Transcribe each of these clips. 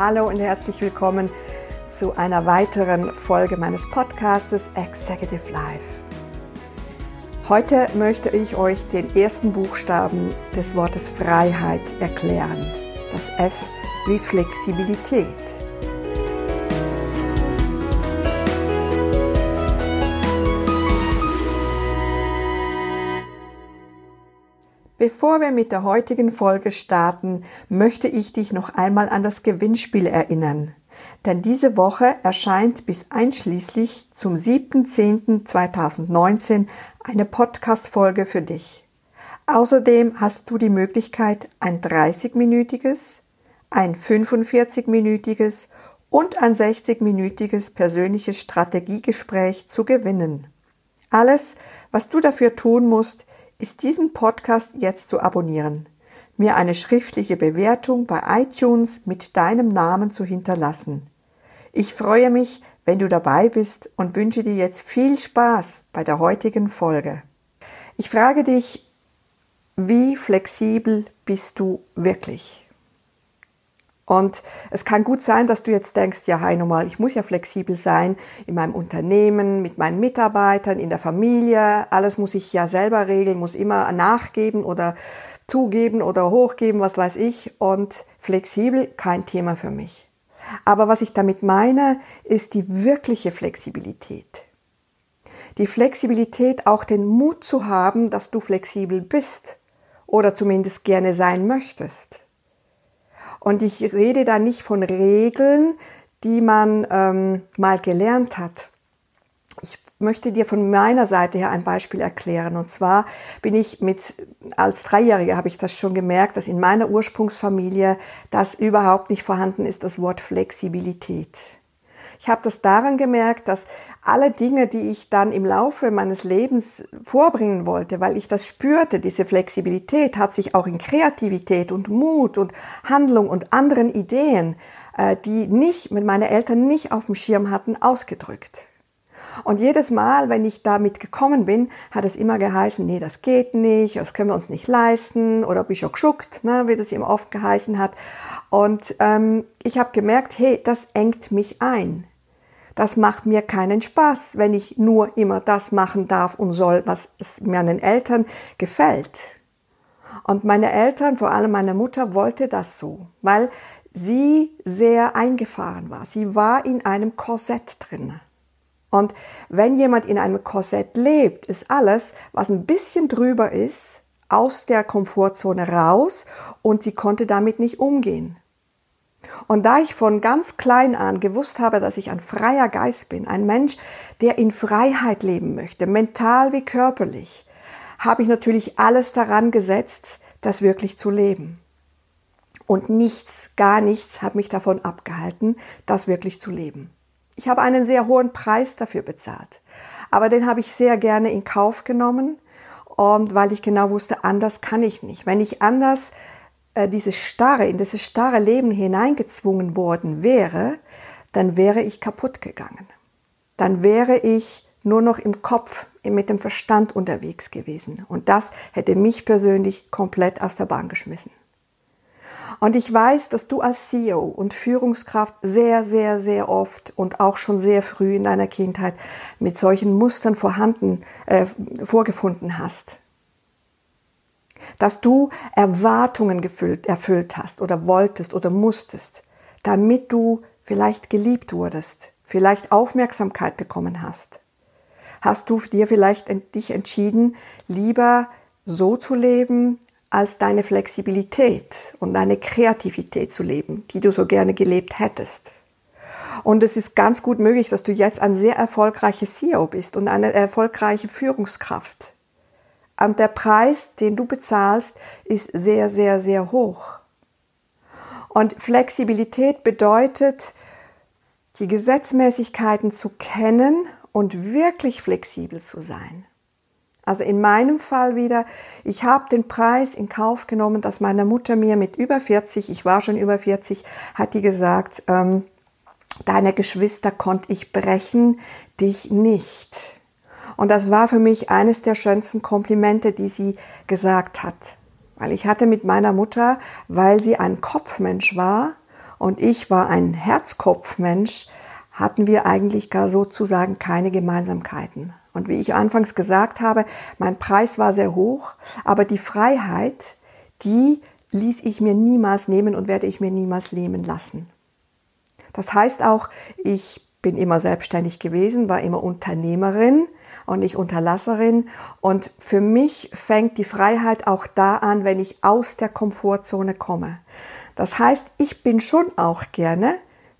Hallo und herzlich willkommen zu einer weiteren Folge meines Podcastes Executive Life. Heute möchte ich euch den ersten Buchstaben des Wortes Freiheit erklären. Das F wie Flexibilität. Bevor wir mit der heutigen Folge starten, möchte ich dich noch einmal an das Gewinnspiel erinnern. Denn diese Woche erscheint bis einschließlich zum 7.10.2019 eine Podcast-Folge für dich. Außerdem hast du die Möglichkeit, ein 30-minütiges, ein 45-minütiges und ein 60-minütiges persönliches Strategiegespräch zu gewinnen. Alles, was du dafür tun musst, ist diesen Podcast jetzt zu abonnieren, mir eine schriftliche Bewertung bei iTunes mit deinem Namen zu hinterlassen. Ich freue mich, wenn du dabei bist und wünsche dir jetzt viel Spaß bei der heutigen Folge. Ich frage dich, wie flexibel bist du wirklich? Und es kann gut sein, dass du jetzt denkst, ja, hi nochmal, ich muss ja flexibel sein in meinem Unternehmen, mit meinen Mitarbeitern, in der Familie. Alles muss ich ja selber regeln, muss immer nachgeben oder zugeben oder hochgeben, was weiß ich. Und flexibel, kein Thema für mich. Aber was ich damit meine, ist die wirkliche Flexibilität. Die Flexibilität, auch den Mut zu haben, dass du flexibel bist oder zumindest gerne sein möchtest. Und ich rede da nicht von Regeln, die man ähm, mal gelernt hat. Ich möchte dir von meiner Seite her ein Beispiel erklären. Und zwar bin ich mit, als Dreijährige habe ich das schon gemerkt, dass in meiner Ursprungsfamilie das überhaupt nicht vorhanden ist, das Wort Flexibilität. Ich habe das daran gemerkt, dass alle Dinge, die ich dann im Laufe meines Lebens vorbringen wollte, weil ich das spürte, diese Flexibilität hat sich auch in Kreativität und Mut und Handlung und anderen Ideen, äh, die nicht mit meinen Eltern nicht auf dem Schirm hatten, ausgedrückt. Und jedes Mal, wenn ich damit gekommen bin, hat es immer geheißen, nee, das geht nicht, das können wir uns nicht leisten oder bin schon geschuckt, ne, wie das immer oft geheißen hat. Und ähm, ich habe gemerkt, hey, das engt mich ein. Das macht mir keinen Spaß, wenn ich nur immer das machen darf und soll, was meinen Eltern gefällt. Und meine Eltern, vor allem meine Mutter, wollte das so, weil sie sehr eingefahren war. Sie war in einem Korsett drin. Und wenn jemand in einem Korsett lebt, ist alles, was ein bisschen drüber ist, aus der Komfortzone raus und sie konnte damit nicht umgehen. Und da ich von ganz klein an gewusst habe, dass ich ein freier Geist bin, ein Mensch, der in Freiheit leben möchte, mental wie körperlich, habe ich natürlich alles daran gesetzt, das wirklich zu leben. Und nichts, gar nichts hat mich davon abgehalten, das wirklich zu leben. Ich habe einen sehr hohen Preis dafür bezahlt. Aber den habe ich sehr gerne in Kauf genommen und weil ich genau wusste, anders kann ich nicht. Wenn ich anders äh, dieses starre, in dieses starre Leben hineingezwungen worden wäre, dann wäre ich kaputt gegangen. Dann wäre ich nur noch im Kopf, mit dem Verstand unterwegs gewesen. Und das hätte mich persönlich komplett aus der Bahn geschmissen. Und ich weiß, dass du als CEO und Führungskraft sehr, sehr, sehr oft und auch schon sehr früh in deiner Kindheit mit solchen Mustern vorhanden, äh, vorgefunden hast dass du Erwartungen gefüllt, erfüllt hast oder wolltest oder musstest, damit du vielleicht geliebt wurdest, vielleicht Aufmerksamkeit bekommen hast. Hast du dir vielleicht dich entschieden, lieber so zu leben, als deine Flexibilität und deine Kreativität zu leben, die du so gerne gelebt hättest. Und es ist ganz gut möglich, dass du jetzt ein sehr erfolgreiches CEO bist und eine erfolgreiche Führungskraft. Und der Preis, den du bezahlst, ist sehr, sehr, sehr hoch. Und Flexibilität bedeutet, die Gesetzmäßigkeiten zu kennen und wirklich flexibel zu sein. Also in meinem Fall wieder, ich habe den Preis in Kauf genommen, dass meine Mutter mir mit über 40, ich war schon über 40, hat die gesagt, ähm, deine Geschwister konnte ich brechen, dich nicht. Und das war für mich eines der schönsten Komplimente, die sie gesagt hat. Weil ich hatte mit meiner Mutter, weil sie ein Kopfmensch war und ich war ein Herzkopfmensch, hatten wir eigentlich gar sozusagen keine Gemeinsamkeiten. Und wie ich anfangs gesagt habe, mein Preis war sehr hoch, aber die Freiheit, die ließ ich mir niemals nehmen und werde ich mir niemals nehmen lassen. Das heißt auch, ich bin immer selbstständig gewesen, war immer Unternehmerin und nicht Unterlasserin. Und für mich fängt die Freiheit auch da an, wenn ich aus der Komfortzone komme. Das heißt, ich bin schon auch gerne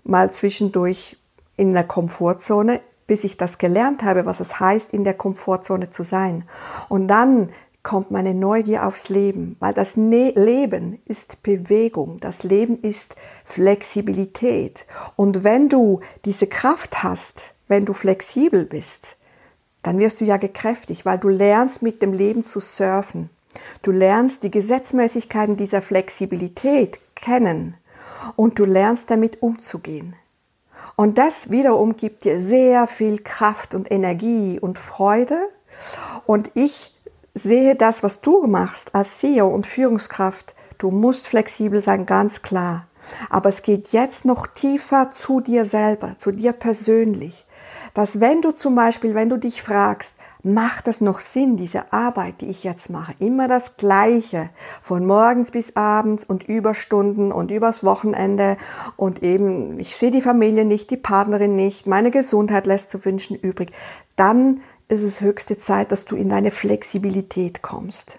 mal zwischendurch in der Komfortzone, bis ich das gelernt habe, was es heißt, in der Komfortzone zu sein. Und dann kommt meine Neugier aufs Leben, weil das ne Leben ist Bewegung, das Leben ist Flexibilität. Und wenn du diese Kraft hast, wenn du flexibel bist, dann wirst du ja gekräftigt, weil du lernst mit dem Leben zu surfen. Du lernst die Gesetzmäßigkeiten dieser Flexibilität kennen und du lernst damit umzugehen. Und das wiederum gibt dir sehr viel Kraft und Energie und Freude. Und ich sehe das, was du machst als CEO und Führungskraft. Du musst flexibel sein, ganz klar. Aber es geht jetzt noch tiefer zu dir selber, zu dir persönlich. Dass wenn du zum Beispiel, wenn du dich fragst, macht das noch Sinn, diese Arbeit, die ich jetzt mache? Immer das Gleiche, von morgens bis abends und Überstunden und übers Wochenende und eben, ich sehe die Familie nicht, die Partnerin nicht, meine Gesundheit lässt zu wünschen übrig. Dann ist es höchste Zeit, dass du in deine Flexibilität kommst.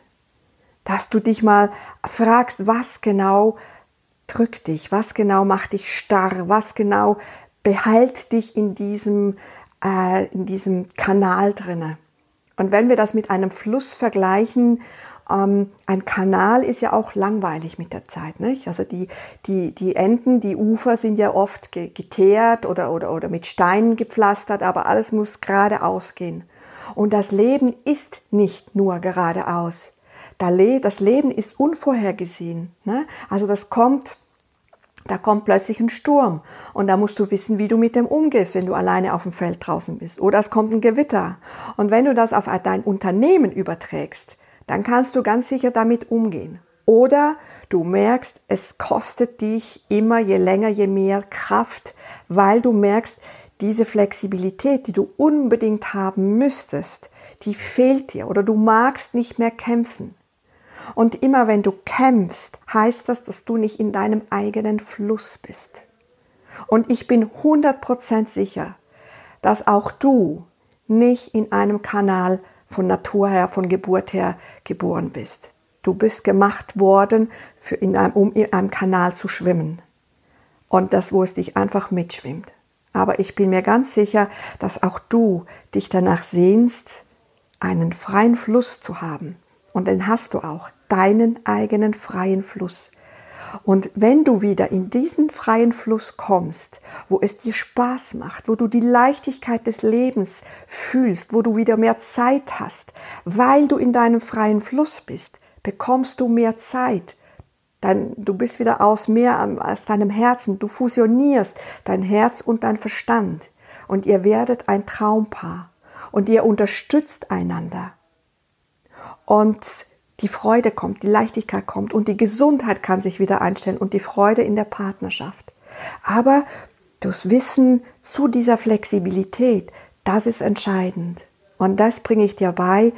Dass du dich mal fragst, was genau drückt dich, was genau macht dich starr, was genau behält dich in diesem, äh, in diesem Kanal drinne. Und wenn wir das mit einem Fluss vergleichen, ähm, ein Kanal ist ja auch langweilig mit der Zeit. Nicht? Also die, die, die Enden, die Ufer sind ja oft geteert oder, oder, oder mit Steinen gepflastert, aber alles muss geradeaus gehen. Und das Leben ist nicht nur geradeaus. Das Leben ist unvorhergesehen. Ne? Also das kommt, da kommt plötzlich ein Sturm und da musst du wissen, wie du mit dem umgehst, wenn du alleine auf dem Feld draußen bist. Oder es kommt ein Gewitter. Und wenn du das auf dein Unternehmen überträgst, dann kannst du ganz sicher damit umgehen. Oder du merkst, es kostet dich immer je länger, je mehr Kraft, weil du merkst, diese Flexibilität, die du unbedingt haben müsstest, die fehlt dir oder du magst nicht mehr kämpfen. Und immer wenn du kämpfst, heißt das, dass du nicht in deinem eigenen Fluss bist. Und ich bin 100% sicher, dass auch du nicht in einem Kanal von Natur her, von Geburt her geboren bist. Du bist gemacht worden, in einem, um in einem Kanal zu schwimmen. Und das, wo es dich einfach mitschwimmt. Aber ich bin mir ganz sicher, dass auch du dich danach sehnst, einen freien Fluss zu haben. Und den hast du auch, deinen eigenen freien Fluss. Und wenn du wieder in diesen freien Fluss kommst, wo es dir Spaß macht, wo du die Leichtigkeit des Lebens fühlst, wo du wieder mehr Zeit hast, weil du in deinem freien Fluss bist, bekommst du mehr Zeit Dein, du bist wieder aus mehr als deinem Herzen. Du fusionierst dein Herz und dein Verstand. Und ihr werdet ein Traumpaar. Und ihr unterstützt einander. Und die Freude kommt, die Leichtigkeit kommt und die Gesundheit kann sich wieder einstellen und die Freude in der Partnerschaft. Aber das Wissen zu dieser Flexibilität, das ist entscheidend. Und das bringe ich dir bei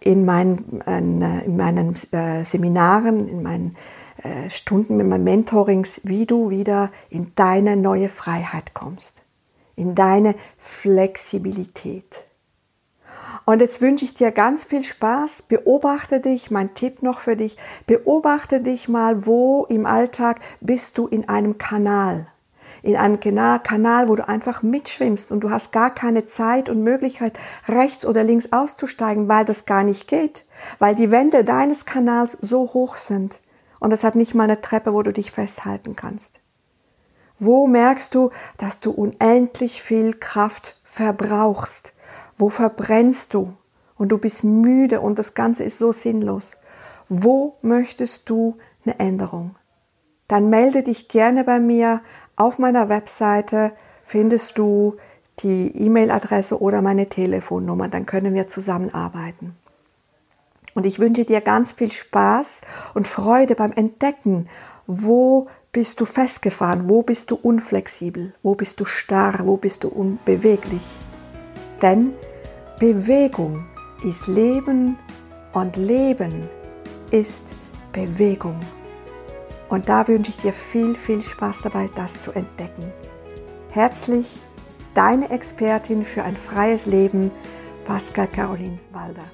in meinen, in meinen äh, Seminaren, in meinen äh, Stunden mit meinen Mentorings, wie du wieder in deine neue Freiheit kommst, in deine Flexibilität. Und jetzt wünsche ich dir ganz viel Spaß. Beobachte dich, mein Tipp noch für dich, beobachte dich mal, wo im Alltag bist du in einem Kanal. In einem Kanal, wo du einfach mitschwimmst und du hast gar keine Zeit und Möglichkeit, rechts oder links auszusteigen, weil das gar nicht geht, weil die Wände deines Kanals so hoch sind. Und es hat nicht mal eine Treppe, wo du dich festhalten kannst. Wo merkst du, dass du unendlich viel Kraft verbrauchst? Wo verbrennst du? Und du bist müde und das Ganze ist so sinnlos. Wo möchtest du eine Änderung? Dann melde dich gerne bei mir. Auf meiner Webseite findest du die E-Mail-Adresse oder meine Telefonnummer. Dann können wir zusammenarbeiten. Und ich wünsche dir ganz viel Spaß und Freude beim Entdecken, wo bist du festgefahren? Wo bist du unflexibel? Wo bist du starr? Wo bist du unbeweglich? Denn Bewegung ist Leben und Leben ist Bewegung. Und da wünsche ich dir viel, viel Spaß dabei, das zu entdecken. Herzlich, deine Expertin für ein freies Leben, Pascal Caroline Walder.